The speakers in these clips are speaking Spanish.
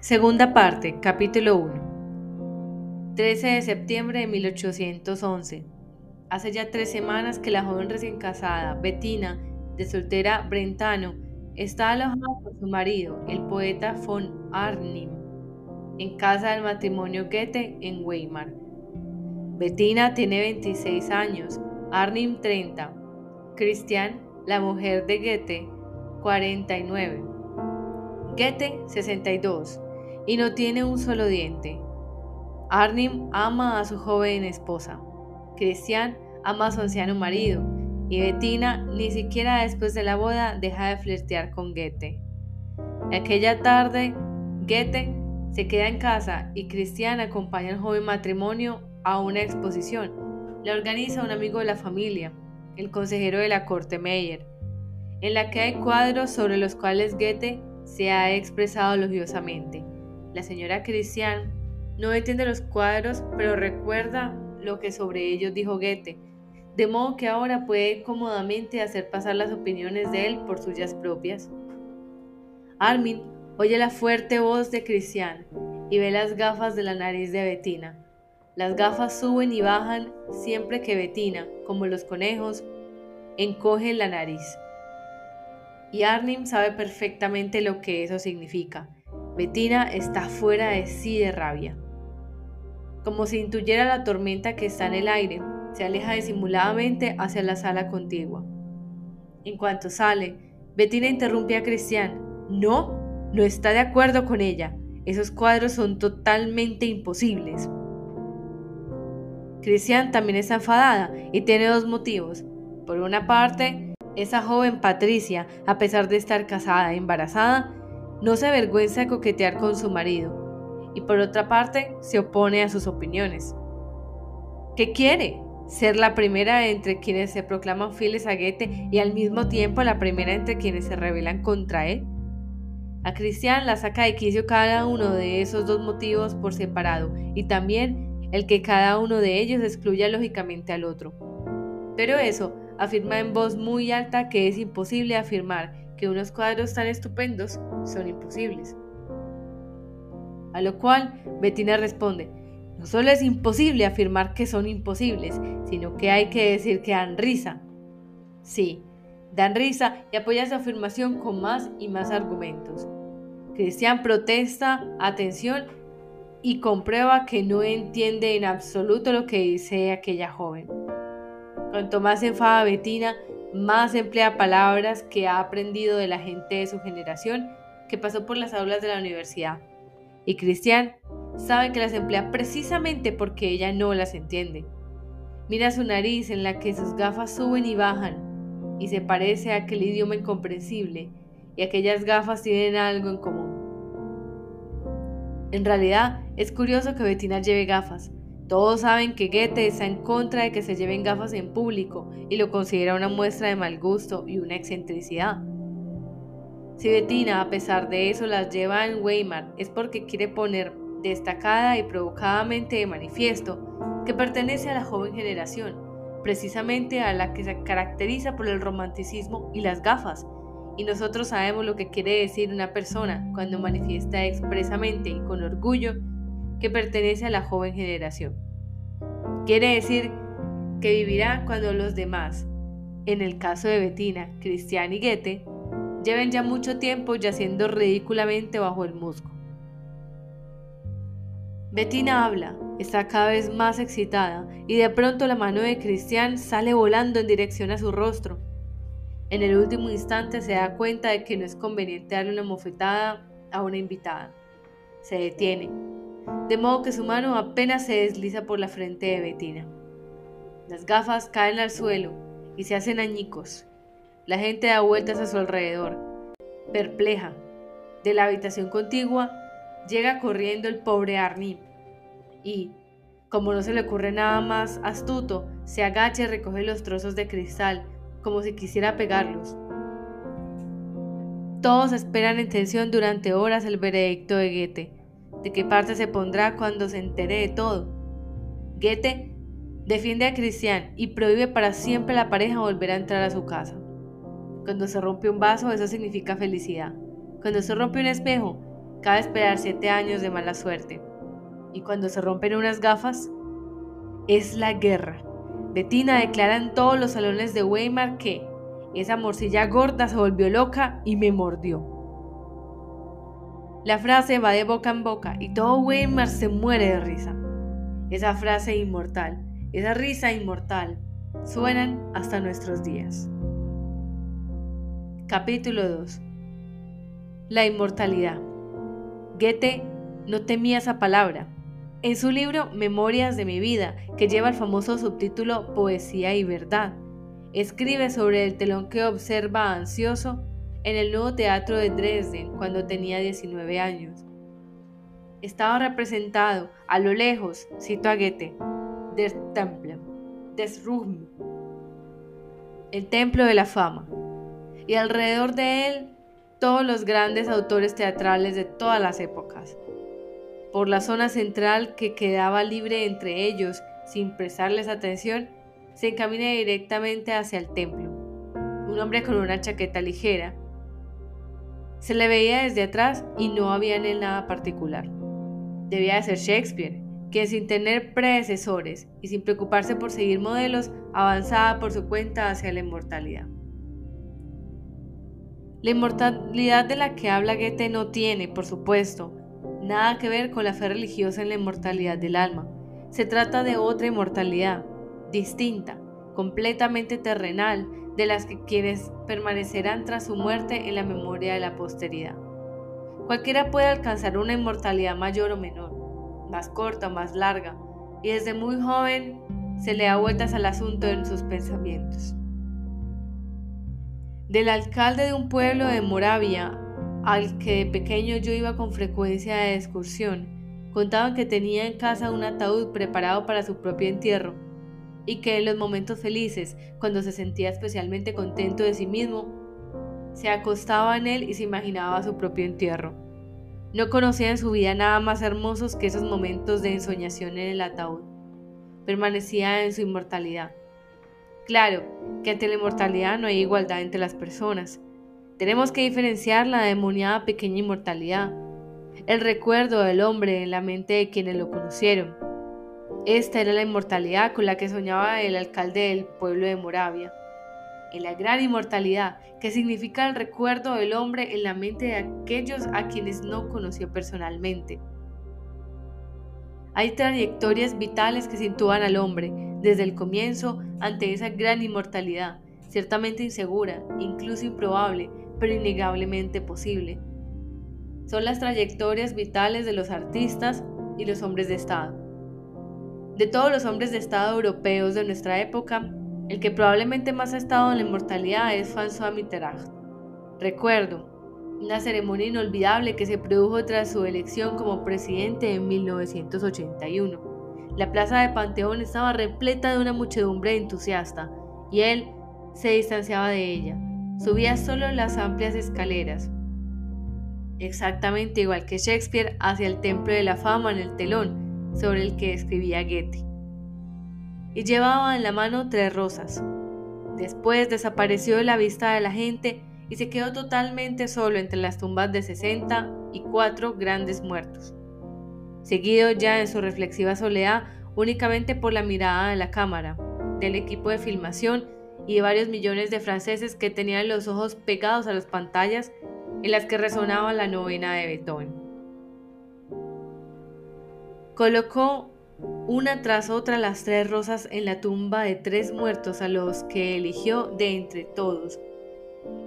Segunda parte, capítulo 1. 13 de septiembre de 1811. Hace ya tres semanas que la joven recién casada, Bettina, de soltera Brentano, está alojada con su marido, el poeta von Arnim, en casa del matrimonio Goethe en Weimar. Bettina tiene 26 años, Arnim 30, Christian, la mujer de Goethe, 49, Goethe 62 y no tiene un solo diente. Arnim ama a su joven esposa. Christian ama a su anciano marido. Y Bettina ni siquiera después de la boda deja de flirtear con Goethe. Aquella tarde, Goethe se queda en casa y Christian acompaña al joven matrimonio a una exposición. La organiza un amigo de la familia, el consejero de la corte Meyer, en la que hay cuadros sobre los cuales Goethe se ha expresado elogiosamente. La señora Cristian no entiende los cuadros, pero recuerda lo que sobre ellos dijo Goethe, de modo que ahora puede cómodamente hacer pasar las opiniones de él por suyas propias. Armin oye la fuerte voz de Cristian y ve las gafas de la nariz de Bettina. Las gafas suben y bajan siempre que Bettina, como los conejos, encoge la nariz. Y Arnim sabe perfectamente lo que eso significa. Bettina está fuera de sí de rabia. Como si intuyera la tormenta que está en el aire, se aleja disimuladamente hacia la sala contigua. En cuanto sale, Bettina interrumpe a Cristian. No, no está de acuerdo con ella. Esos cuadros son totalmente imposibles. Cristian también está enfadada y tiene dos motivos. Por una parte, esa joven Patricia, a pesar de estar casada e embarazada, no se avergüenza de coquetear con su marido y por otra parte se opone a sus opiniones. ¿Qué quiere? ¿Ser la primera entre quienes se proclaman fieles a Goethe y al mismo tiempo la primera entre quienes se rebelan contra él? A Cristian la saca de quicio cada uno de esos dos motivos por separado y también el que cada uno de ellos excluya lógicamente al otro. Pero eso afirma en voz muy alta que es imposible afirmar que unos cuadros tan estupendos son imposibles. A lo cual Bettina responde, no solo es imposible afirmar que son imposibles, sino que hay que decir que dan risa. Sí, dan risa y apoya su afirmación con más y más argumentos. Cristian protesta, atención, y comprueba que no entiende en absoluto lo que dice aquella joven. Cuanto más enfada Bettina, más emplea palabras que ha aprendido de la gente de su generación que pasó por las aulas de la universidad. Y Cristian sabe que las emplea precisamente porque ella no las entiende. Mira su nariz en la que sus gafas suben y bajan y se parece a aquel idioma incomprensible y aquellas gafas tienen algo en común. En realidad, es curioso que Bettina lleve gafas, todos saben que Goethe está en contra de que se lleven gafas en público y lo considera una muestra de mal gusto y una excentricidad. Si Bettina, a pesar de eso, las lleva en Weimar, es porque quiere poner destacada y provocadamente de manifiesto que pertenece a la joven generación, precisamente a la que se caracteriza por el romanticismo y las gafas. Y nosotros sabemos lo que quiere decir una persona cuando manifiesta expresamente y con orgullo que pertenece a la joven generación. Quiere decir que vivirá cuando los demás, en el caso de Bettina, Cristian y Goethe, lleven ya mucho tiempo yaciendo ridículamente bajo el musgo. Bettina habla, está cada vez más excitada y de pronto la mano de Cristian sale volando en dirección a su rostro. En el último instante se da cuenta de que no es conveniente darle una mofetada a una invitada. Se detiene, de modo que su mano apenas se desliza por la frente de Bettina. Las gafas caen al suelo y se hacen añicos. La gente da vueltas a su alrededor, perpleja. De la habitación contigua llega corriendo el pobre Arnim y, como no se le ocurre nada más astuto, se agacha y recoge los trozos de cristal como si quisiera pegarlos. Todos esperan en tensión durante horas el veredicto de Goethe de qué parte se pondrá cuando se entere de todo. Goethe defiende a Cristian y prohíbe para siempre a la pareja volver a entrar a su casa. Cuando se rompe un vaso, eso significa felicidad. Cuando se rompe un espejo, cabe esperar siete años de mala suerte. Y cuando se rompen unas gafas, es la guerra. Bettina declara en todos los salones de Weimar que esa morcilla gorda se volvió loca y me mordió. La frase va de boca en boca y todo Weimar se muere de risa. Esa frase inmortal, esa risa inmortal, suenan hasta nuestros días. Capítulo 2 La inmortalidad. Goethe no temía esa palabra. En su libro Memorias de mi vida, que lleva el famoso subtítulo Poesía y Verdad, escribe sobre el telón que observa ansioso en el nuevo teatro de Dresden cuando tenía 19 años. Estaba representado a lo lejos, cito a Goethe, Der Tempel, des Ruhm, el templo de la fama, y alrededor de él todos los grandes autores teatrales de todas las épocas. Por la zona central que quedaba libre entre ellos, sin prestarles atención, se encamina directamente hacia el templo. Un hombre con una chaqueta ligera, se le veía desde atrás y no había en él nada particular. Debía de ser Shakespeare, quien sin tener predecesores y sin preocuparse por seguir modelos, avanzaba por su cuenta hacia la inmortalidad. La inmortalidad de la que habla Goethe no tiene, por supuesto, nada que ver con la fe religiosa en la inmortalidad del alma. Se trata de otra inmortalidad, distinta, completamente terrenal, de las que quienes permanecerán tras su muerte en la memoria de la posteridad. Cualquiera puede alcanzar una inmortalidad mayor o menor, más corta más larga, y desde muy joven se le da vueltas al asunto en sus pensamientos. Del alcalde de un pueblo de Moravia, al que de pequeño yo iba con frecuencia de excursión, contaban que tenía en casa un ataúd preparado para su propio entierro y que en los momentos felices, cuando se sentía especialmente contento de sí mismo, se acostaba en él y se imaginaba su propio entierro. No conocía en su vida nada más hermosos que esos momentos de ensoñación en el ataúd. Permanecía en su inmortalidad. Claro que ante la inmortalidad no hay igualdad entre las personas. Tenemos que diferenciar la demoniada pequeña inmortalidad, el recuerdo del hombre en la mente de quienes lo conocieron, esta era la inmortalidad con la que soñaba el alcalde del pueblo de Moravia. En la gran inmortalidad, que significa el recuerdo del hombre en la mente de aquellos a quienes no conoció personalmente. Hay trayectorias vitales que sitúan al hombre desde el comienzo ante esa gran inmortalidad, ciertamente insegura, incluso improbable, pero innegablemente posible. Son las trayectorias vitales de los artistas y los hombres de Estado. De todos los hombres de Estado europeos de nuestra época, el que probablemente más ha estado en la inmortalidad es François Mitterrand. Recuerdo una ceremonia inolvidable que se produjo tras su elección como presidente en 1981. La plaza de Panteón estaba repleta de una muchedumbre entusiasta y él se distanciaba de ella. Subía solo las amplias escaleras, exactamente igual que Shakespeare hacia el Templo de la Fama en el telón, sobre el que escribía Goethe. Y llevaba en la mano tres rosas. Después desapareció de la vista de la gente y se quedó totalmente solo entre las tumbas de 60 y cuatro grandes muertos. Seguido ya en su reflexiva soledad únicamente por la mirada de la cámara, del equipo de filmación y de varios millones de franceses que tenían los ojos pegados a las pantallas en las que resonaba la novena de Beethoven. Colocó una tras otra las tres rosas en la tumba de tres muertos a los que eligió de entre todos.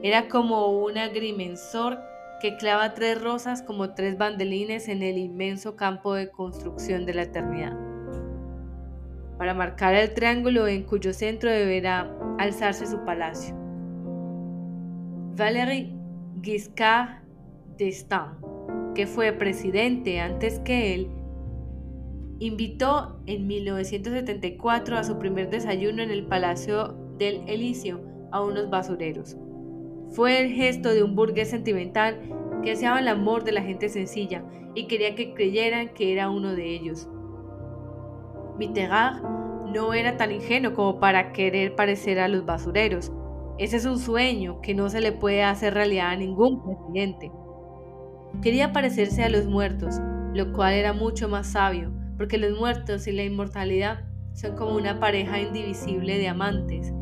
Era como un agrimensor que clava tres rosas como tres bandelines en el inmenso campo de construcción de la eternidad. Para marcar el triángulo en cuyo centro deberá alzarse su palacio. Valéry Giscard d'Estaing, que fue presidente antes que él, invitó en 1974 a su primer desayuno en el Palacio del Elíseo a unos basureros. Fue el gesto de un burgués sentimental que deseaba el amor de la gente sencilla y quería que creyeran que era uno de ellos. Mitterrand no era tan ingenuo como para querer parecer a los basureros. Ese es un sueño que no se le puede hacer realidad a ningún presidente. Quería parecerse a los muertos, lo cual era mucho más sabio, porque los muertos y la inmortalidad son como una pareja indivisible de amantes,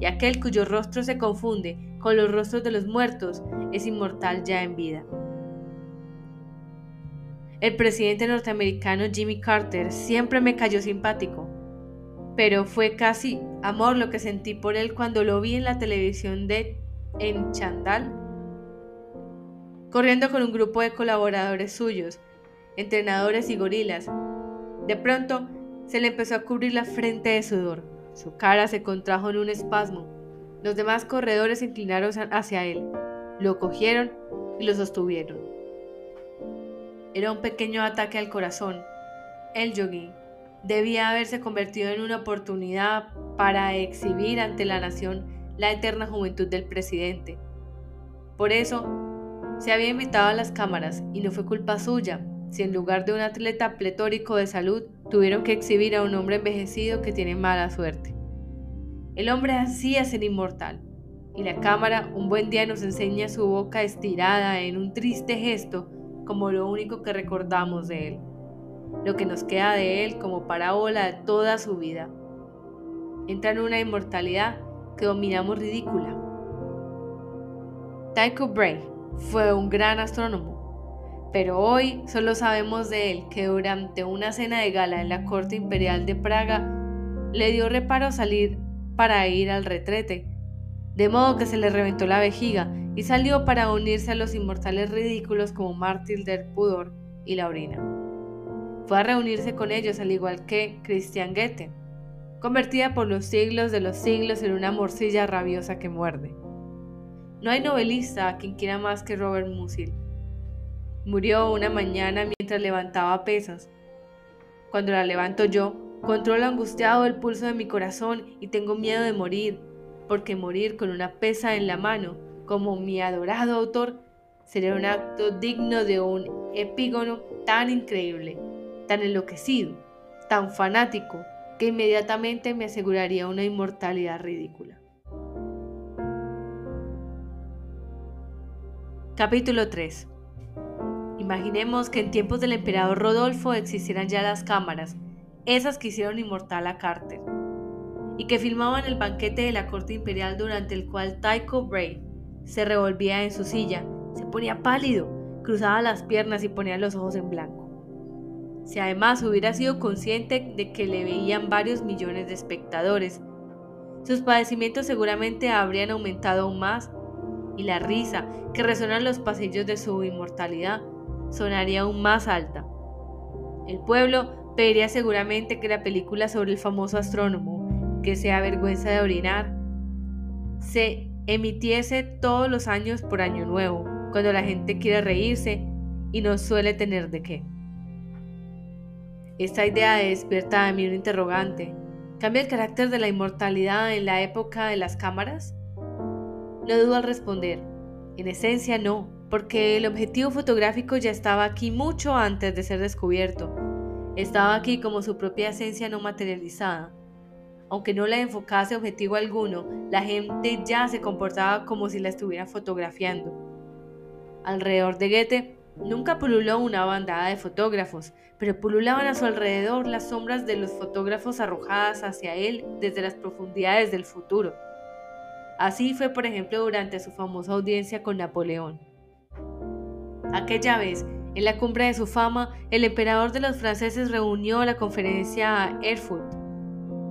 y aquel cuyo rostro se confunde con los rostros de los muertos es inmortal ya en vida. El presidente norteamericano Jimmy Carter siempre me cayó simpático, pero fue casi amor lo que sentí por él cuando lo vi en la televisión de En Chandal, corriendo con un grupo de colaboradores suyos, entrenadores y gorilas. De pronto se le empezó a cubrir la frente de sudor. Su cara se contrajo en un espasmo. Los demás corredores se inclinaron hacia él, lo cogieron y lo sostuvieron. Era un pequeño ataque al corazón. El jogging debía haberse convertido en una oportunidad para exhibir ante la nación la eterna juventud del presidente. Por eso, se había invitado a las cámaras y no fue culpa suya si en lugar de un atleta pletórico de salud tuvieron que exhibir a un hombre envejecido que tiene mala suerte. El hombre hacía ser inmortal, y la cámara un buen día nos enseña su boca estirada en un triste gesto como lo único que recordamos de él, lo que nos queda de él como parábola de toda su vida. Entra en una inmortalidad que dominamos ridícula. Tycho Brahe fue un gran astrónomo pero hoy solo sabemos de él que durante una cena de gala en la corte imperial de Praga le dio reparo salir para ir al retrete, de modo que se le reventó la vejiga y salió para unirse a los inmortales ridículos como Martil der Pudor y Laurina. Fue a reunirse con ellos al igual que Christian Goethe, convertida por los siglos de los siglos en una morcilla rabiosa que muerde. No hay novelista a quien quiera más que Robert Musil Murió una mañana mientras levantaba pesas. Cuando la levanto yo, controlo angustiado el pulso de mi corazón y tengo miedo de morir, porque morir con una pesa en la mano, como mi adorado autor, sería un acto digno de un epígono tan increíble, tan enloquecido, tan fanático, que inmediatamente me aseguraría una inmortalidad ridícula. Capítulo 3 Imaginemos que en tiempos del emperador Rodolfo existieran ya las cámaras, esas que hicieron inmortal a Carter, y que filmaban el banquete de la corte imperial durante el cual Tycho Brahe se revolvía en su silla, se ponía pálido, cruzaba las piernas y ponía los ojos en blanco. Si además hubiera sido consciente de que le veían varios millones de espectadores, sus padecimientos seguramente habrían aumentado aún más y la risa que resonó en los pasillos de su inmortalidad sonaría aún más alta. El pueblo pediría seguramente que la película sobre el famoso astrónomo, que se avergüenza de orinar, se emitiese todos los años por Año Nuevo, cuando la gente quiere reírse y no suele tener de qué. Esta idea despierta a mí un interrogante. ¿Cambia el carácter de la inmortalidad en la época de las cámaras? No dudo al responder. En esencia no porque el objetivo fotográfico ya estaba aquí mucho antes de ser descubierto. Estaba aquí como su propia esencia no materializada. Aunque no la enfocase objetivo alguno, la gente ya se comportaba como si la estuviera fotografiando. Alrededor de Goethe nunca pululó una bandada de fotógrafos, pero pululaban a su alrededor las sombras de los fotógrafos arrojadas hacia él desde las profundidades del futuro. Así fue, por ejemplo, durante su famosa audiencia con Napoleón. Aquella vez, en la cumbre de su fama, el emperador de los franceses reunió la conferencia a Erfurt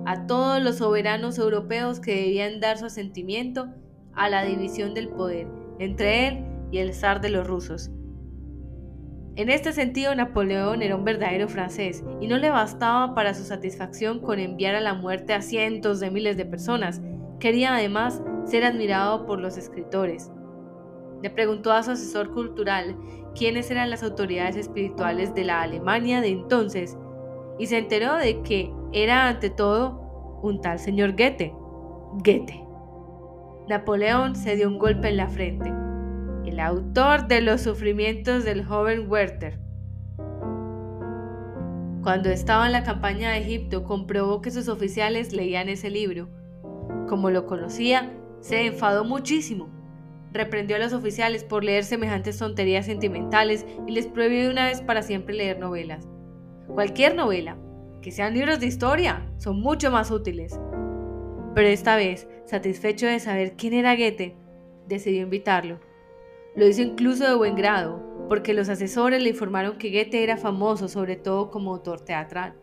a todos los soberanos europeos que debían dar su asentimiento a la división del poder entre él y el zar de los rusos. En este sentido, Napoleón era un verdadero francés y no le bastaba para su satisfacción con enviar a la muerte a cientos de miles de personas. Quería además ser admirado por los escritores, le preguntó a su asesor cultural quiénes eran las autoridades espirituales de la Alemania de entonces y se enteró de que era ante todo un tal señor Goethe. Goethe. Napoleón se dio un golpe en la frente. El autor de los sufrimientos del joven Werther. Cuando estaba en la campaña de Egipto comprobó que sus oficiales leían ese libro. Como lo conocía, se enfadó muchísimo reprendió a los oficiales por leer semejantes tonterías sentimentales y les prohibió una vez para siempre leer novelas. Cualquier novela, que sean libros de historia, son mucho más útiles. Pero esta vez, satisfecho de saber quién era Goethe, decidió invitarlo. Lo hizo incluso de buen grado, porque los asesores le informaron que Goethe era famoso sobre todo como autor teatral.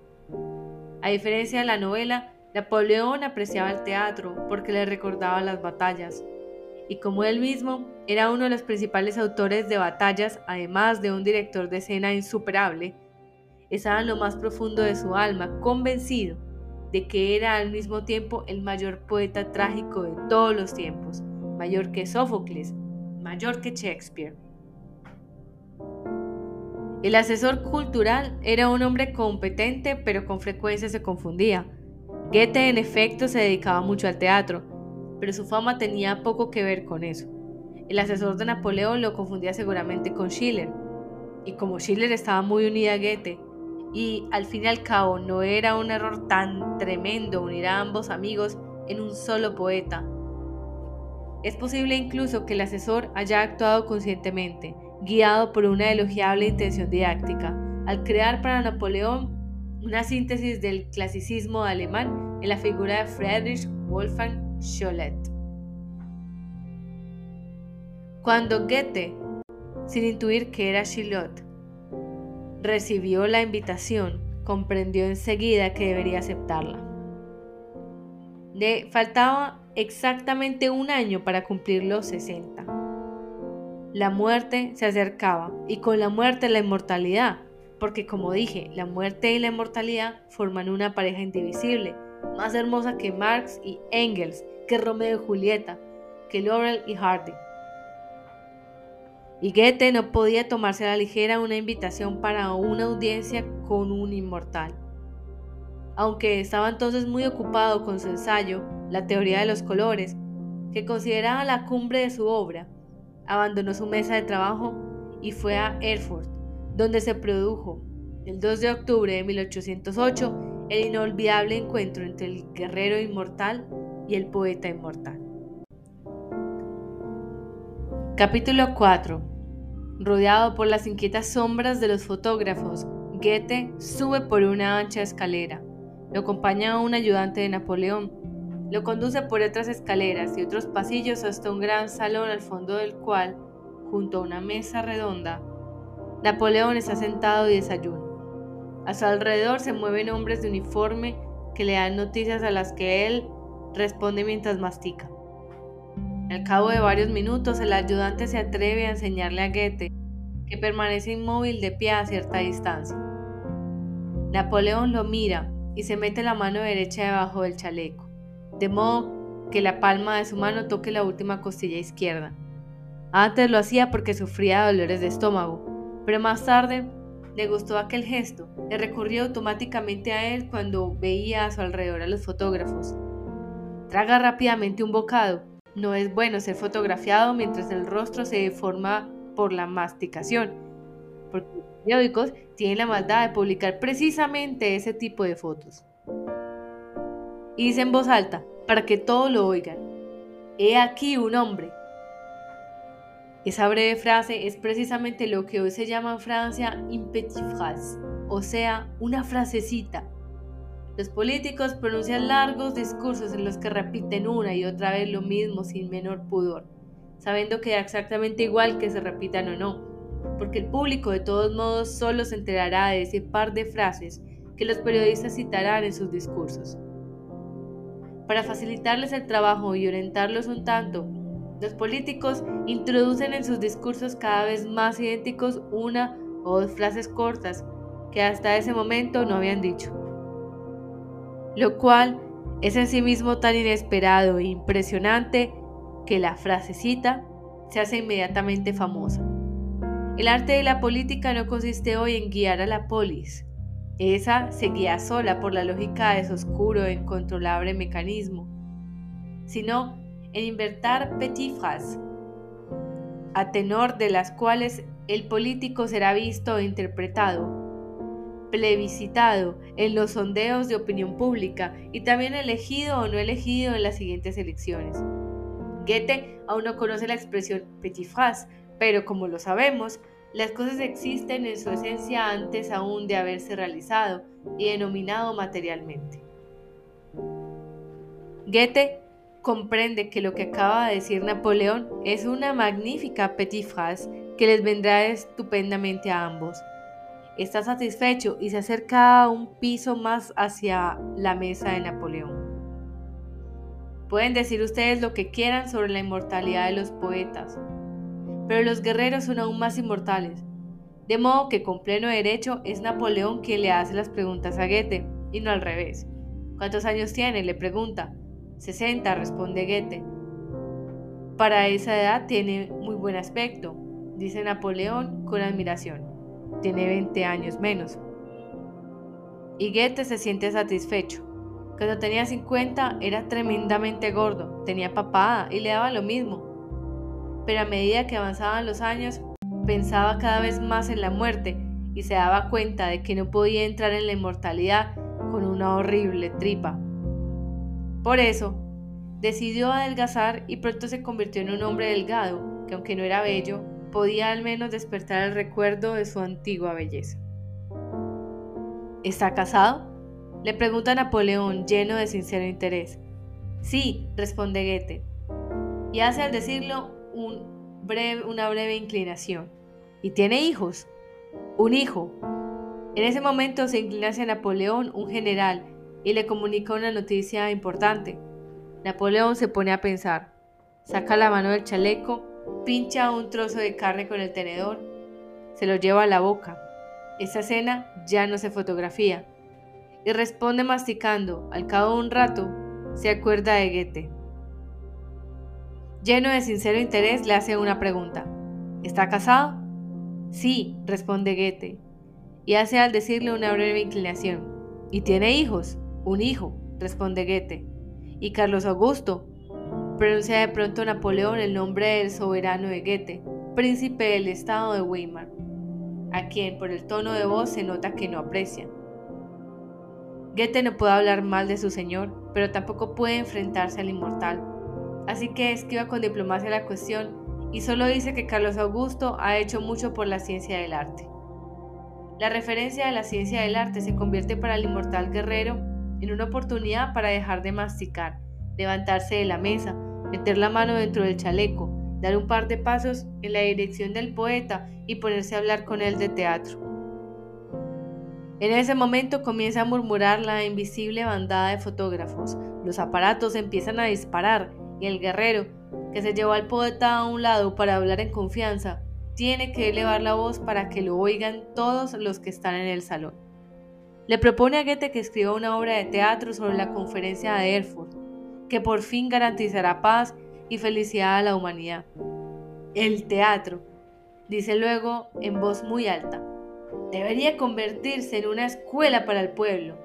A diferencia de la novela, Napoleón apreciaba el teatro porque le recordaba las batallas, y como él mismo era uno de los principales autores de batallas, además de un director de escena insuperable, estaba en lo más profundo de su alma convencido de que era al mismo tiempo el mayor poeta trágico de todos los tiempos, mayor que Sófocles, mayor que Shakespeare. El asesor cultural era un hombre competente, pero con frecuencia se confundía. Goethe en efecto se dedicaba mucho al teatro, pero su fama tenía poco que ver con eso. El asesor de Napoleón lo confundía seguramente con Schiller, y como Schiller estaba muy unida a Goethe, y al fin y al cabo no era un error tan tremendo unir a ambos amigos en un solo poeta. Es posible incluso que el asesor haya actuado conscientemente, guiado por una elogiable intención didáctica, al crear para Napoleón una síntesis del clasicismo alemán en la figura de Friedrich Wolfgang Schollet. Cuando Goethe, sin intuir que era Schillot, recibió la invitación, comprendió enseguida que debería aceptarla. Le faltaba exactamente un año para cumplir los 60. La muerte se acercaba y con la muerte la inmortalidad, porque como dije, la muerte y la inmortalidad forman una pareja indivisible, más hermosa que Marx y Engels, que Romeo y Julieta, que Laurel y Hardy. Y Goethe no podía tomarse a la ligera una invitación para una audiencia con un inmortal. Aunque estaba entonces muy ocupado con su ensayo, La teoría de los colores, que consideraba la cumbre de su obra, abandonó su mesa de trabajo y fue a Erfurt, donde se produjo, el 2 de octubre de 1808, el inolvidable encuentro entre el guerrero inmortal y el poeta inmortal. Capítulo 4. Rodeado por las inquietas sombras de los fotógrafos, Goethe sube por una ancha escalera. Lo acompaña un ayudante de Napoleón, lo conduce por otras escaleras y otros pasillos hasta un gran salón al fondo del cual, junto a una mesa redonda, Napoleón está sentado y desayuna. A su alrededor se mueven hombres de uniforme que le dan noticias a las que él responde mientras mastica. Al cabo de varios minutos, el ayudante se atreve a enseñarle a Goethe, que permanece inmóvil de pie a cierta distancia. Napoleón lo mira y se mete la mano derecha debajo del chaleco de modo que la palma de su mano toque la última costilla izquierda. Antes lo hacía porque sufría dolores de estómago, pero más tarde le gustó aquel gesto, le recurrió automáticamente a él cuando veía a su alrededor a los fotógrafos. Traga rápidamente un bocado. No es bueno ser fotografiado mientras el rostro se deforma por la masticación, porque los periódicos tienen la maldad de publicar precisamente ese tipo de fotos y dice en voz alta, para que todos lo oigan, He aquí un hombre. Esa breve frase es precisamente lo que hoy se llama en Francia phrase, o sea, una frasecita. Los políticos pronuncian largos discursos en los que repiten una y otra vez lo mismo sin menor pudor, sabiendo que da exactamente igual que se repitan o no, porque el público de todos modos solo se enterará de ese par de frases que los periodistas citarán en sus discursos. Para facilitarles el trabajo y orientarlos un tanto, los políticos introducen en sus discursos cada vez más idénticos una o dos frases cortas que hasta ese momento no habían dicho. Lo cual es en sí mismo tan inesperado e impresionante que la frasecita se hace inmediatamente famosa. El arte de la política no consiste hoy en guiar a la polis, esa se guía sola por la lógica de su oscuro e incontrolable mecanismo, sino en invertir petit phrases, a tenor de las cuales el político será visto e interpretado, plebiscitado en los sondeos de opinión pública y también elegido o no elegido en las siguientes elecciones. Goethe aún no conoce la expresión petit phrase, pero como lo sabemos, las cosas existen en su esencia antes aún de haberse realizado y denominado materialmente. Goethe comprende que lo que acaba de decir Napoleón es una magnífica petit phrase que les vendrá estupendamente a ambos. Está satisfecho y se acerca un piso más hacia la mesa de Napoleón. Pueden decir ustedes lo que quieran sobre la inmortalidad de los poetas, pero los guerreros son aún más inmortales. De modo que con pleno derecho es Napoleón quien le hace las preguntas a Goethe, y no al revés. ¿Cuántos años tiene? le pregunta. 60, responde Goethe. Para esa edad tiene muy buen aspecto, dice Napoleón con admiración. Tiene 20 años menos. Y Goethe se siente satisfecho. Cuando tenía 50 era tremendamente gordo, tenía papada y le daba lo mismo. Pero a medida que avanzaban los años, pensaba cada vez más en la muerte y se daba cuenta de que no podía entrar en la inmortalidad con una horrible tripa. Por eso, decidió adelgazar y pronto se convirtió en un hombre delgado, que aunque no era bello, podía al menos despertar el recuerdo de su antigua belleza. ¿Está casado? Le pregunta Napoleón lleno de sincero interés. Sí, responde Goethe, y hace al decirlo una breve inclinación. ¿Y tiene hijos? Un hijo. En ese momento se inclina hacia Napoleón un general y le comunica una noticia importante. Napoleón se pone a pensar, saca la mano del chaleco, pincha un trozo de carne con el tenedor, se lo lleva a la boca. Esa escena ya no se fotografía y responde masticando. Al cabo de un rato, se acuerda de Goethe. Lleno de sincero interés, le hace una pregunta. ¿Está casado? Sí, responde Goethe, y hace al decirle una breve inclinación. ¿Y tiene hijos? Un hijo, responde Goethe. ¿Y Carlos Augusto? Pronuncia de pronto Napoleón el nombre del soberano de Goethe, príncipe del estado de Weimar, a quien por el tono de voz se nota que no aprecia. Goethe no puede hablar mal de su señor, pero tampoco puede enfrentarse al inmortal. Así que esquiva con diplomacia la cuestión y solo dice que Carlos Augusto ha hecho mucho por la ciencia del arte. La referencia a la ciencia del arte se convierte para el inmortal guerrero en una oportunidad para dejar de masticar, levantarse de la mesa, meter la mano dentro del chaleco, dar un par de pasos en la dirección del poeta y ponerse a hablar con él de teatro. En ese momento comienza a murmurar la invisible bandada de fotógrafos. Los aparatos empiezan a disparar y el guerrero, que se llevó al poeta a un lado para hablar en confianza, tiene que elevar la voz para que lo oigan todos los que están en el salón. Le propone a Goethe que escriba una obra de teatro sobre la conferencia de Erfurt, que por fin garantizará paz y felicidad a la humanidad. El teatro, dice luego en voz muy alta, debería convertirse en una escuela para el pueblo.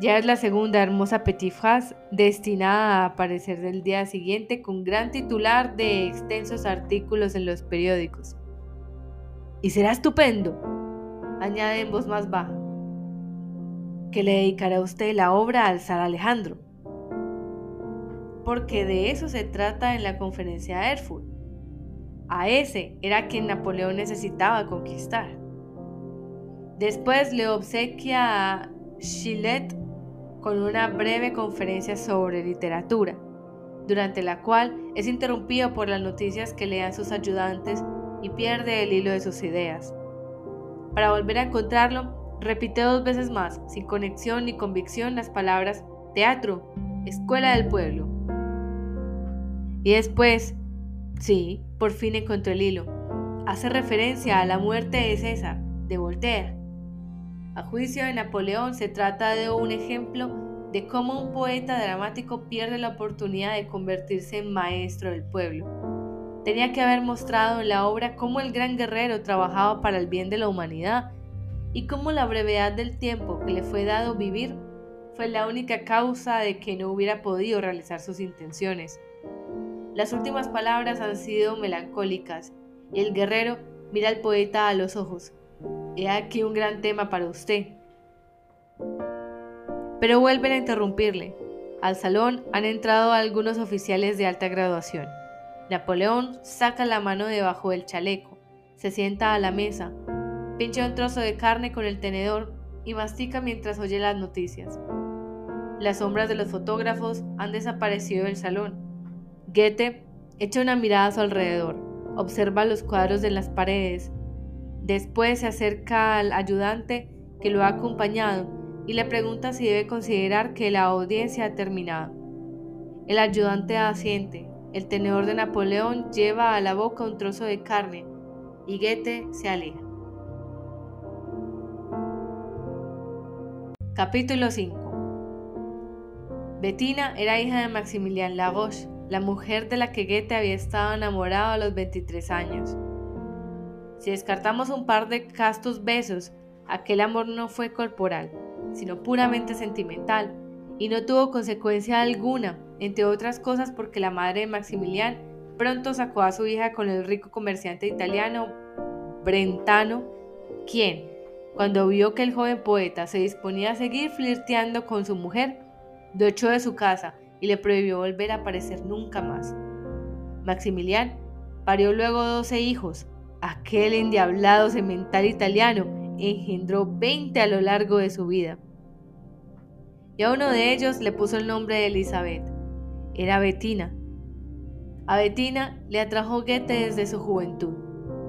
Ya es la segunda hermosa petit phrase destinada a aparecer del día siguiente con gran titular de extensos artículos en los periódicos. Y será estupendo, añade en voz más baja, que le dedicará usted la obra al zar Alejandro. Porque de eso se trata en la conferencia de Erfurt. A ese era quien Napoleón necesitaba conquistar. Después le obsequia a Gillette con una breve conferencia sobre literatura, durante la cual es interrumpido por las noticias que le dan sus ayudantes y pierde el hilo de sus ideas. Para volver a encontrarlo, repite dos veces más, sin conexión ni convicción, las palabras teatro, escuela del pueblo. Y después, sí, por fin encontró el hilo. Hace referencia a la muerte de César, de Voltaire, a juicio de Napoleón se trata de un ejemplo de cómo un poeta dramático pierde la oportunidad de convertirse en maestro del pueblo. Tenía que haber mostrado en la obra cómo el gran guerrero trabajaba para el bien de la humanidad y cómo la brevedad del tiempo que le fue dado vivir fue la única causa de que no hubiera podido realizar sus intenciones. Las últimas palabras han sido melancólicas y el guerrero mira al poeta a los ojos He aquí un gran tema para usted. Pero vuelven a interrumpirle. Al salón han entrado algunos oficiales de alta graduación. Napoleón saca la mano debajo del chaleco, se sienta a la mesa, pincha un trozo de carne con el tenedor y mastica mientras oye las noticias. Las sombras de los fotógrafos han desaparecido del salón. Goethe echa una mirada a su alrededor, observa los cuadros de las paredes. Después se acerca al ayudante que lo ha acompañado y le pregunta si debe considerar que la audiencia ha terminado. El ayudante asiente. El tenedor de Napoleón lleva a la boca un trozo de carne y Goethe se aleja. Capítulo 5 Bettina era hija de Maximilien Laroche, la mujer de la que Goethe había estado enamorado a los 23 años. Si descartamos un par de castos besos, aquel amor no fue corporal, sino puramente sentimental, y no tuvo consecuencia alguna, entre otras cosas porque la madre de Maximilian pronto sacó a su hija con el rico comerciante italiano Brentano, quien, cuando vio que el joven poeta se disponía a seguir flirteando con su mujer, lo echó de su casa y le prohibió volver a aparecer nunca más. Maximilián parió luego doce hijos. Aquel endiablado semental italiano engendró veinte a lo largo de su vida. Y a uno de ellos le puso el nombre de Elizabeth. Era Bettina. A Bettina le atrajo Goethe desde su juventud,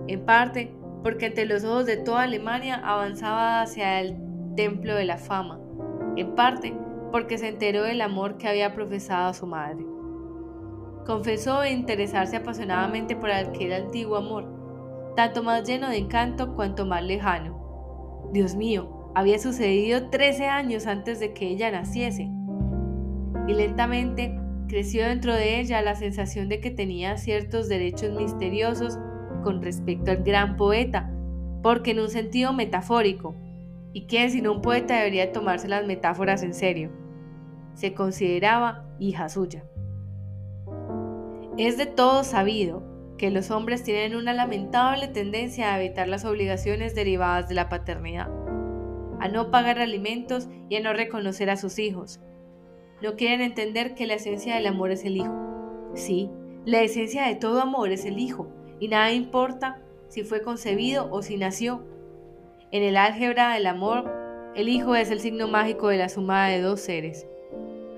en parte porque ante los ojos de toda Alemania avanzaba hacia el templo de la fama, en parte porque se enteró del amor que había profesado a su madre. Confesó interesarse apasionadamente por aquel antiguo amor, tanto más lleno de encanto cuanto más lejano. Dios mío, había sucedido 13 años antes de que ella naciese. Y lentamente creció dentro de ella la sensación de que tenía ciertos derechos misteriosos con respecto al gran poeta, porque en un sentido metafórico, ¿y quién sino un poeta debería tomarse las metáforas en serio? Se consideraba hija suya. Es de todo sabido que los hombres tienen una lamentable tendencia a evitar las obligaciones derivadas de la paternidad, a no pagar alimentos y a no reconocer a sus hijos. No quieren entender que la esencia del amor es el hijo. Sí, la esencia de todo amor es el hijo, y nada importa si fue concebido o si nació. En el álgebra del amor, el hijo es el signo mágico de la suma de dos seres.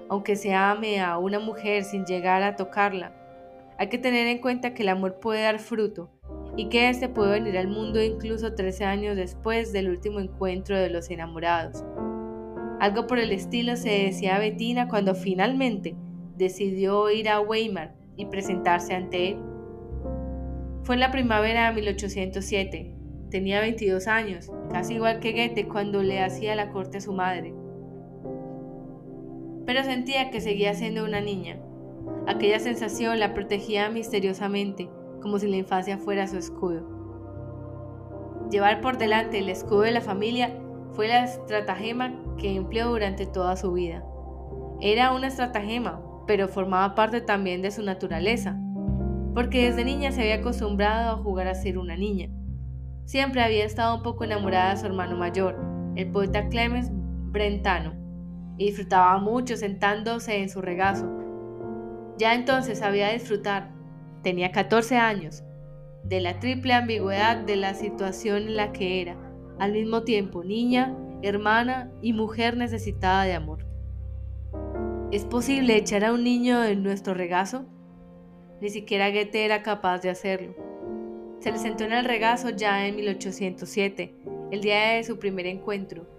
Aunque se ame a una mujer sin llegar a tocarla, hay que tener en cuenta que el amor puede dar fruto y que éste puede venir al mundo incluso 13 años después del último encuentro de los enamorados. Algo por el estilo se decía a Bettina cuando finalmente decidió ir a Weimar y presentarse ante él. Fue en la primavera de 1807. Tenía 22 años, casi igual que Goethe cuando le hacía la corte a su madre. Pero sentía que seguía siendo una niña. Aquella sensación la protegía misteriosamente, como si la infancia fuera su escudo. Llevar por delante el escudo de la familia fue la estratagema que empleó durante toda su vida. Era una estratagema, pero formaba parte también de su naturaleza porque desde niña se había acostumbrado a jugar a ser una niña. Siempre había estado un poco enamorada de su hermano mayor, el poeta Clemens Brentano, y disfrutaba mucho sentándose en su regazo. Ya entonces sabía disfrutar, tenía 14 años, de la triple ambigüedad de la situación en la que era, al mismo tiempo niña, hermana y mujer necesitada de amor. ¿Es posible echar a un niño en nuestro regazo? Ni siquiera Goethe era capaz de hacerlo. Se le sentó en el regazo ya en 1807, el día de su primer encuentro.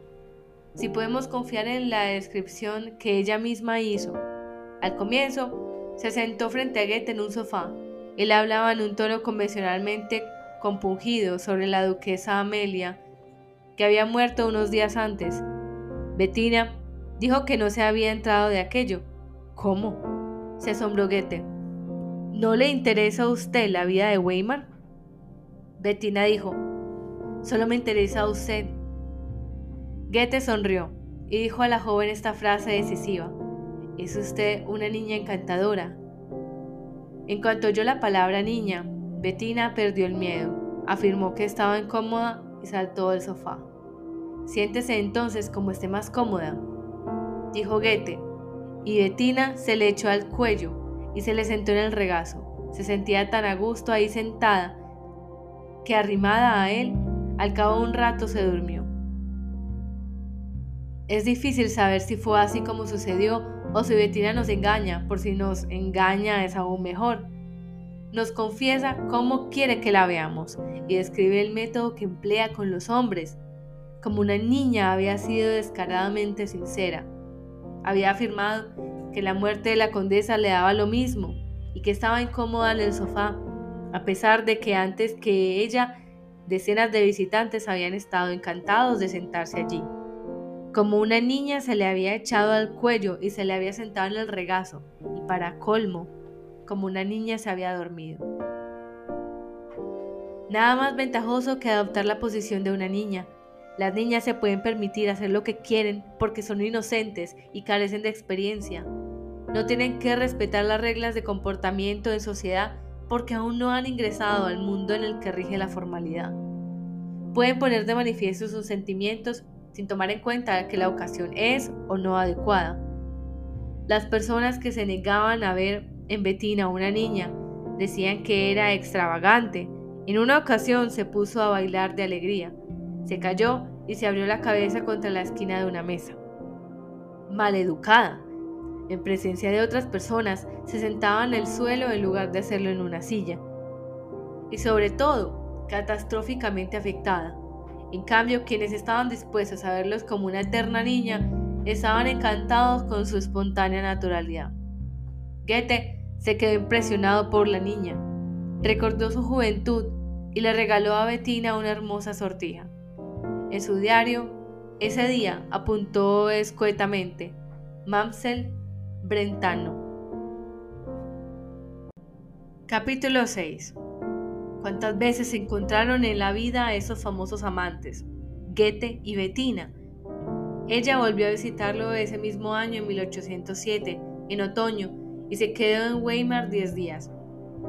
Si podemos confiar en la descripción que ella misma hizo. Al comienzo, se sentó frente a Goethe en un sofá. Él hablaba en un tono convencionalmente compungido sobre la duquesa Amelia, que había muerto unos días antes. Bettina dijo que no se había entrado de aquello. ¿Cómo? Se asombró Goethe. ¿No le interesa a usted la vida de Weimar? Bettina dijo, solo me interesa a usted. Goethe sonrió y dijo a la joven esta frase decisiva, es usted una niña encantadora. En cuanto oyó la palabra niña, Bettina perdió el miedo, afirmó que estaba incómoda y saltó del sofá. Siéntese entonces como esté más cómoda, dijo Goethe, y Betina se le echó al cuello y se le sentó en el regazo. Se sentía tan a gusto ahí sentada que arrimada a él, al cabo de un rato se durmió. Es difícil saber si fue así como sucedió o si Betina nos engaña, por si nos engaña es aún mejor. Nos confiesa cómo quiere que la veamos y describe el método que emplea con los hombres. Como una niña había sido descaradamente sincera. Había afirmado que la muerte de la condesa le daba lo mismo y que estaba incómoda en el sofá, a pesar de que antes que ella decenas de visitantes habían estado encantados de sentarse allí. Como una niña se le había echado al cuello y se le había sentado en el regazo, y para colmo, como una niña se había dormido. Nada más ventajoso que adoptar la posición de una niña. Las niñas se pueden permitir hacer lo que quieren porque son inocentes y carecen de experiencia. No tienen que respetar las reglas de comportamiento en sociedad porque aún no han ingresado al mundo en el que rige la formalidad. Pueden poner de manifiesto sus sentimientos sin tomar en cuenta que la ocasión es o no adecuada. Las personas que se negaban a ver en Betina una niña decían que era extravagante. En una ocasión se puso a bailar de alegría, se cayó y se abrió la cabeza contra la esquina de una mesa. Maleducada. En presencia de otras personas se sentaba en el suelo en lugar de hacerlo en una silla. Y sobre todo, catastróficamente afectada. En cambio, quienes estaban dispuestos a verlos como una eterna niña estaban encantados con su espontánea naturalidad. Goethe se quedó impresionado por la niña. Recordó su juventud y le regaló a Bettina una hermosa sortija. En su diario, ese día apuntó escuetamente Mamsel Brentano. Capítulo 6 cuántas veces se encontraron en la vida a esos famosos amantes, Goethe y Bettina. Ella volvió a visitarlo ese mismo año en 1807, en otoño, y se quedó en Weimar 10 días.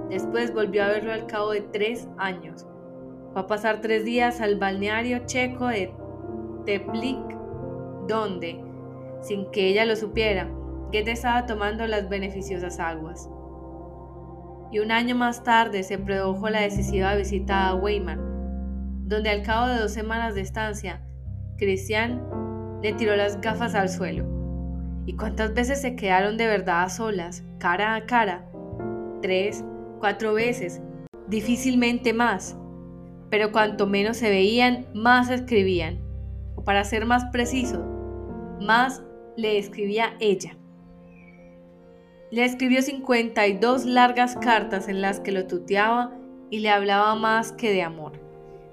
Después volvió a verlo al cabo de tres años. Fue a pasar tres días al balneario checo de Teplic, donde, sin que ella lo supiera, Goethe estaba tomando las beneficiosas aguas y un año más tarde se produjo la decisiva visita a Weimar, donde al cabo de dos semanas de estancia, Christian le tiró las gafas al suelo. ¿Y cuántas veces se quedaron de verdad a solas, cara a cara? Tres, cuatro veces, difícilmente más. Pero cuanto menos se veían, más escribían. O para ser más preciso, más le escribía ella. Le escribió 52 largas cartas en las que lo tuteaba y le hablaba más que de amor.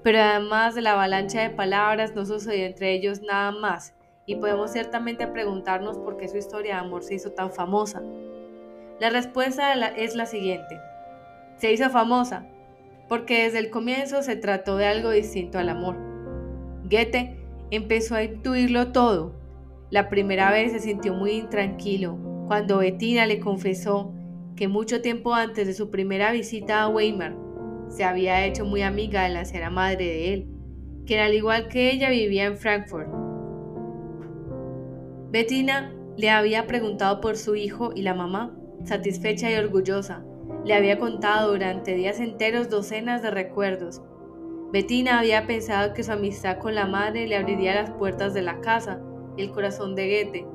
Pero además de la avalancha de palabras no sucedió entre ellos nada más y podemos ciertamente preguntarnos por qué su historia de amor se hizo tan famosa. La respuesta es la siguiente. Se hizo famosa porque desde el comienzo se trató de algo distinto al amor. Goethe empezó a intuirlo todo. La primera vez se sintió muy intranquilo, cuando Bettina le confesó que mucho tiempo antes de su primera visita a Weimar se había hecho muy amiga de la anciana madre de él, quien al igual que ella vivía en Frankfurt. Bettina le había preguntado por su hijo y la mamá, satisfecha y orgullosa, le había contado durante días enteros docenas de recuerdos. Bettina había pensado que su amistad con la madre le abriría las puertas de la casa y el corazón de Goethe,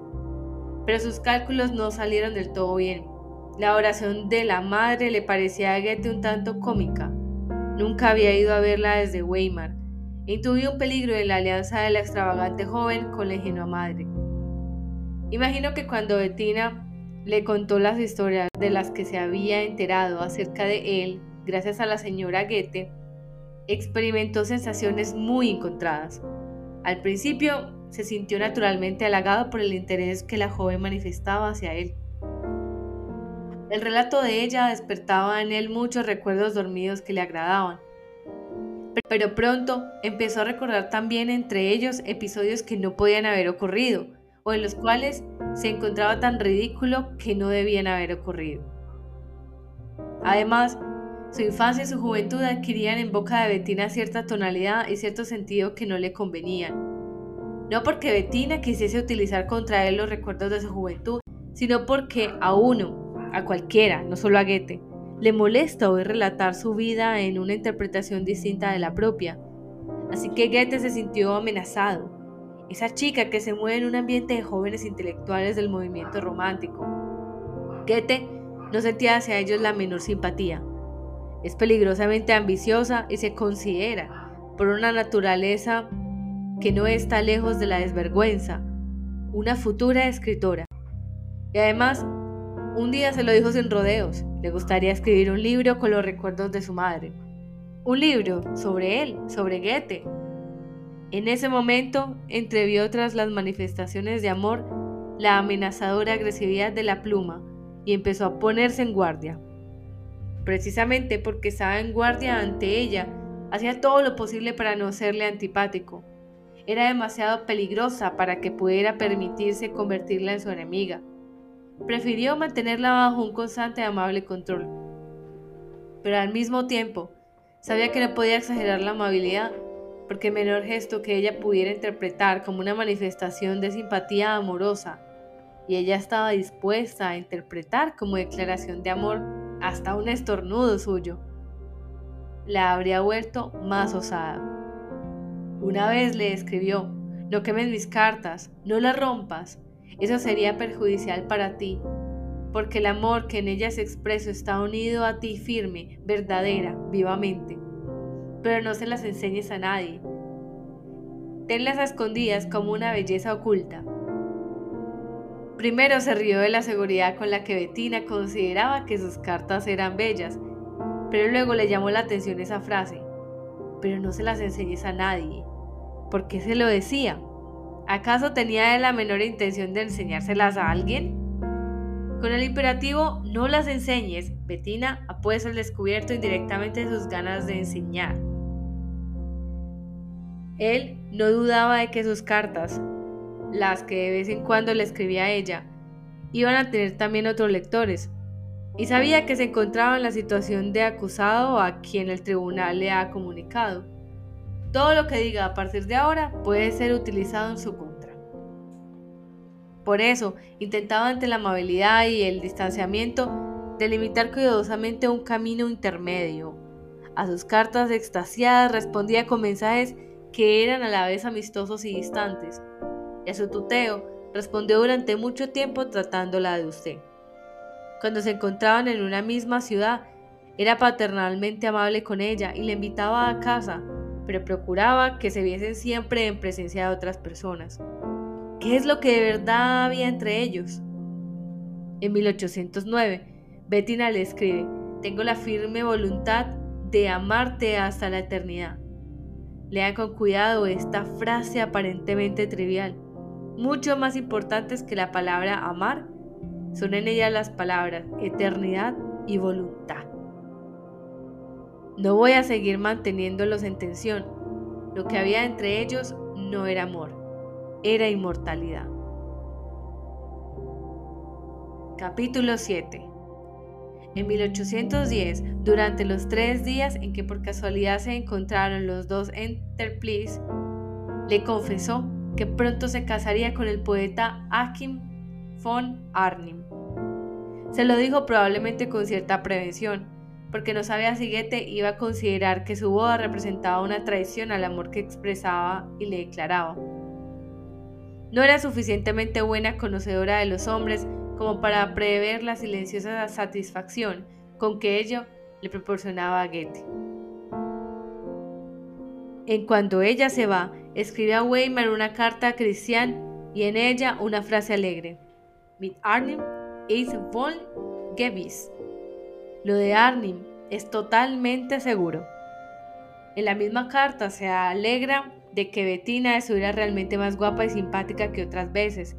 pero sus cálculos no salieron del todo bien. La oración de la madre le parecía a Goethe un tanto cómica. Nunca había ido a verla desde Weimar intuía un peligro en la alianza de la extravagante joven con la ingenua madre. Imagino que cuando Bettina le contó las historias de las que se había enterado acerca de él, gracias a la señora Goethe, experimentó sensaciones muy encontradas. Al principio se sintió naturalmente halagado por el interés que la joven manifestaba hacia él. El relato de ella despertaba en él muchos recuerdos dormidos que le agradaban. Pero pronto empezó a recordar también entre ellos episodios que no podían haber ocurrido o en los cuales se encontraba tan ridículo que no debían haber ocurrido. Además, su infancia y su juventud adquirían en boca de Bettina cierta tonalidad y cierto sentido que no le convenían no porque Bettina quisiese utilizar contra él los recuerdos de su juventud, sino porque a uno, a cualquiera, no solo a Goethe, le molesta oír relatar su vida en una interpretación distinta de la propia. Así que Goethe se sintió amenazado. Esa chica que se mueve en un ambiente de jóvenes intelectuales del movimiento romántico. Goethe no sentía hacia ellos la menor simpatía. Es peligrosamente ambiciosa y se considera, por una naturaleza que no está lejos de la desvergüenza, una futura escritora. Y además, un día se lo dijo sin rodeos, le gustaría escribir un libro con los recuerdos de su madre. Un libro sobre él, sobre Goethe. En ese momento entrevió tras las manifestaciones de amor la amenazadora agresividad de la pluma y empezó a ponerse en guardia. Precisamente porque estaba en guardia ante ella, hacía todo lo posible para no serle antipático. Era demasiado peligrosa para que pudiera permitirse convertirla en su enemiga prefirió mantenerla bajo un constante y amable control. Pero al mismo tiempo, sabía que no podía exagerar la amabilidad, porque el menor gesto que ella pudiera interpretar como una manifestación de simpatía amorosa, y ella estaba dispuesta a interpretar como declaración de amor hasta un estornudo suyo, la habría vuelto más osada. Una vez le escribió, no quemes mis cartas, no las rompas, eso sería perjudicial para ti, porque el amor que en ellas expreso está unido a ti firme, verdadera, vivamente. Pero no se las enseñes a nadie. Tenlas escondidas como una belleza oculta. Primero se rió de la seguridad con la que Bettina consideraba que sus cartas eran bellas, pero luego le llamó la atención esa frase. Pero no se las enseñes a nadie. ¿Por qué se lo decía? ¿Acaso tenía la menor intención de enseñárselas a alguien? Con el imperativo no las enseñes, Bettina ha puesto al descubierto indirectamente sus ganas de enseñar. Él no dudaba de que sus cartas, las que de vez en cuando le escribía ella, iban a tener también otros lectores, y sabía que se encontraba en la situación de acusado a quien el tribunal le ha comunicado. Todo lo que diga a partir de ahora puede ser utilizado en su contra. Por eso, intentaba ante la amabilidad y el distanciamiento delimitar cuidadosamente un camino intermedio. A sus cartas extasiadas respondía con mensajes que eran a la vez amistosos y distantes. Y a su tuteo respondió durante mucho tiempo tratándola de usted. Cuando se encontraban en una misma ciudad, era paternalmente amable con ella y le invitaba a casa, pero procuraba que se viesen siempre en presencia de otras personas. ¿Qué es lo que de verdad había entre ellos? En 1809, Bettina le escribe, tengo la firme voluntad de amarte hasta la eternidad. Lean con cuidado esta frase aparentemente trivial. Mucho más importantes que la palabra amar son en ella las palabras eternidad y voluntad. No voy a seguir manteniéndolos en tensión. Lo que había entre ellos no era amor, era inmortalidad. Capítulo 7 En 1810, durante los tres días en que por casualidad se encontraron los dos Enterprise, le confesó que pronto se casaría con el poeta Achim von Arnim. Se lo dijo probablemente con cierta prevención, porque no sabía si Goethe iba a considerar que su boda representaba una traición al amor que expresaba y le declaraba. No era suficientemente buena conocedora de los hombres como para prever la silenciosa satisfacción con que ello le proporcionaba a Goethe. En cuanto ella se va, escribe a Weimar una carta a Christian y en ella una frase alegre. Mit Arnim ist wohl gewiss. Lo de Arnim es totalmente seguro. En la misma carta se alegra de que Bettina estuviera realmente más guapa y simpática que otras veces,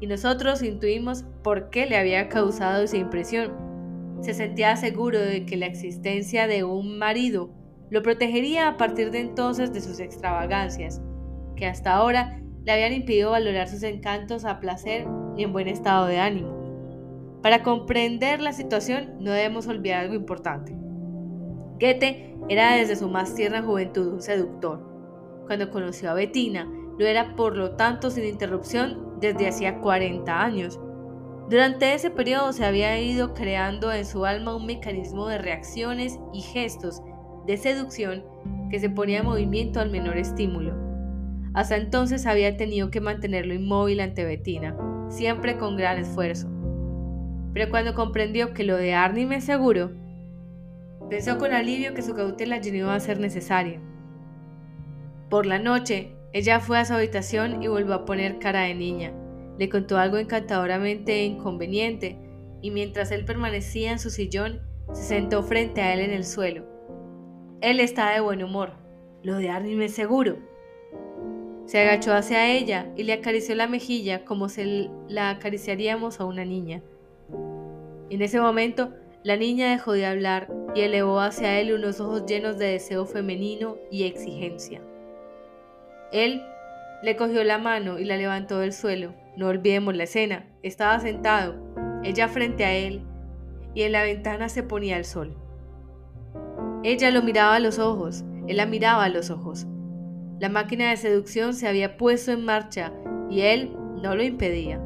y nosotros intuimos por qué le había causado esa impresión. Se sentía seguro de que la existencia de un marido lo protegería a partir de entonces de sus extravagancias, que hasta ahora le habían impedido valorar sus encantos a placer y en buen estado de ánimo. Para comprender la situación no debemos olvidar algo importante. Goethe era desde su más tierna juventud un seductor. Cuando conoció a Bettina, lo era por lo tanto sin interrupción desde hacía 40 años. Durante ese periodo se había ido creando en su alma un mecanismo de reacciones y gestos de seducción que se ponía en movimiento al menor estímulo. Hasta entonces había tenido que mantenerlo inmóvil ante Bettina, siempre con gran esfuerzo. Pero cuando comprendió que lo de Arnie me seguro, pensó con alivio que su cautela ya no iba a ser necesaria. Por la noche, ella fue a su habitación y volvió a poner cara de niña le contó algo encantadoramente inconveniente, y mientras él permanecía en su sillón, se sentó frente a él en el suelo. Él estaba de buen humor. Lo de Arnie me seguro. Se agachó hacia ella y le acarició la mejilla como si la acariciaríamos a una niña. En ese momento, la niña dejó de hablar y elevó hacia él unos ojos llenos de deseo femenino y exigencia. Él le cogió la mano y la levantó del suelo. No olvidemos la escena. Estaba sentado, ella frente a él, y en la ventana se ponía el sol. Ella lo miraba a los ojos, él la miraba a los ojos. La máquina de seducción se había puesto en marcha y él no lo impedía.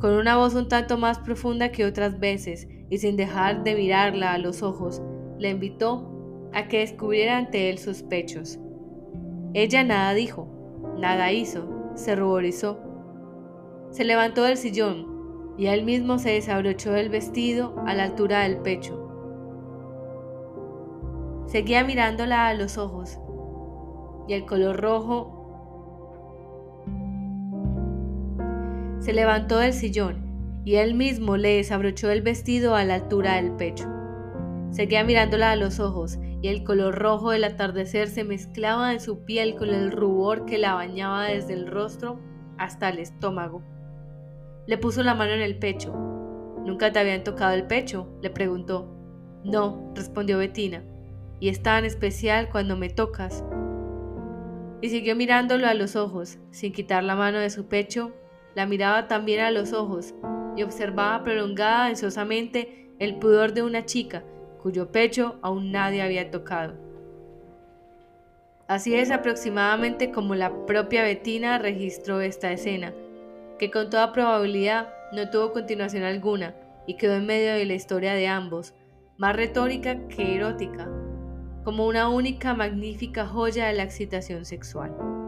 Con una voz un tanto más profunda que otras veces y sin dejar de mirarla a los ojos, la invitó a que descubriera ante él sus pechos. Ella nada dijo, nada hizo, se ruborizó se levantó del sillón y él mismo se desabrochó el vestido a la altura del pecho. Seguía mirándola a los ojos y el color rojo se levantó del sillón y él mismo le desabrochó el vestido a la altura del pecho. Seguía mirándola a los ojos y el color rojo del atardecer se mezclaba en su piel con el rubor que la bañaba desde el rostro hasta el estómago. Le puso la mano en el pecho. ¿Nunca te habían tocado el pecho? le preguntó. No, respondió Bettina, y es tan especial cuando me tocas. Y siguió mirándolo a los ojos, sin quitar la mano de su pecho, la miraba también a los ojos y observaba prolongada ansiosamente el pudor de una chica cuyo pecho aún nadie había tocado. Así es aproximadamente como la propia Bettina registró esta escena, que con toda probabilidad no tuvo continuación alguna y quedó en medio de la historia de ambos, más retórica que erótica, como una única magnífica joya de la excitación sexual.